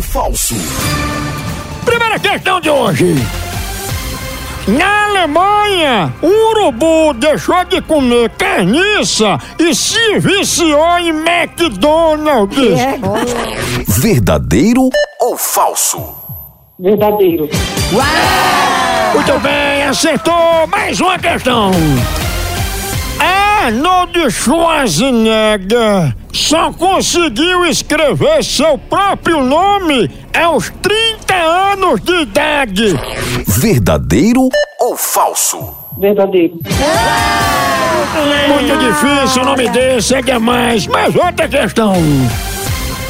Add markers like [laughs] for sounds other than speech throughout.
falso? Primeira questão de hoje. Na Alemanha, um urubu deixou de comer carniça e se viciou em McDonald's. Verdadeiro ou falso? Verdadeiro. Muito bem, acertou mais uma questão. Arnold Schwarzenegger só conseguiu escrever seu próprio nome aos 30 anos de idade. Verdadeiro ou falso? Verdadeiro. Muito difícil o nome desse, é demais. Mas outra questão.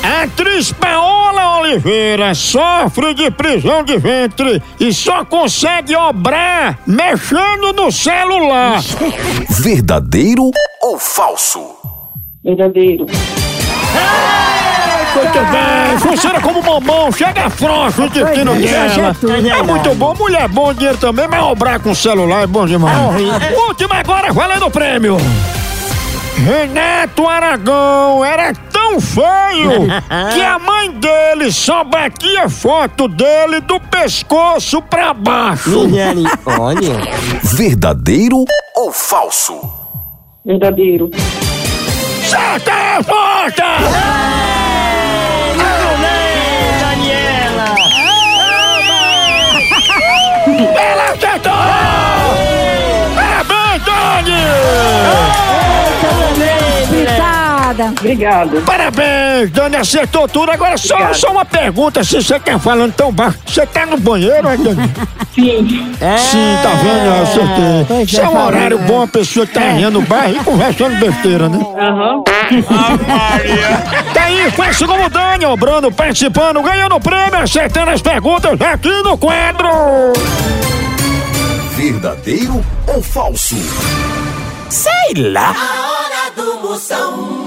A atriz Paola Oliveira sofre de prisão de ventre e só consegue obrar mexendo no celular. [laughs] Verdadeiro ou falso? Verdadeiro. Muito bem, funciona como mamão, chega frouxo o destino dela. É muito bom, mulher bom dinheiro também, mas obrar com celular é bom demais. Última agora, valendo o prêmio. Renato Aragão era tão feio [laughs] que a mãe dele só batia foto dele do pescoço pra baixo. Olha. Verdadeiro ou falso? Verdadeiro. Certa resposta! Obrigado. Parabéns, Dani, acertou tudo. Agora só, só uma pergunta, se você tá falando tão baixo, você tá no banheiro, é, Dani? Sim. Sim, tá vendo? Eu acertei. Pois Isso é é, um tá horário bom, a pessoa tá rindo no bairro e conversando besteira, né? Aham. Tá aí, conhece como Dani, o Bruno participando, ganhando prêmio, acertando as perguntas aqui no quadro. Verdadeiro ou falso? Sei lá. A hora do Moção.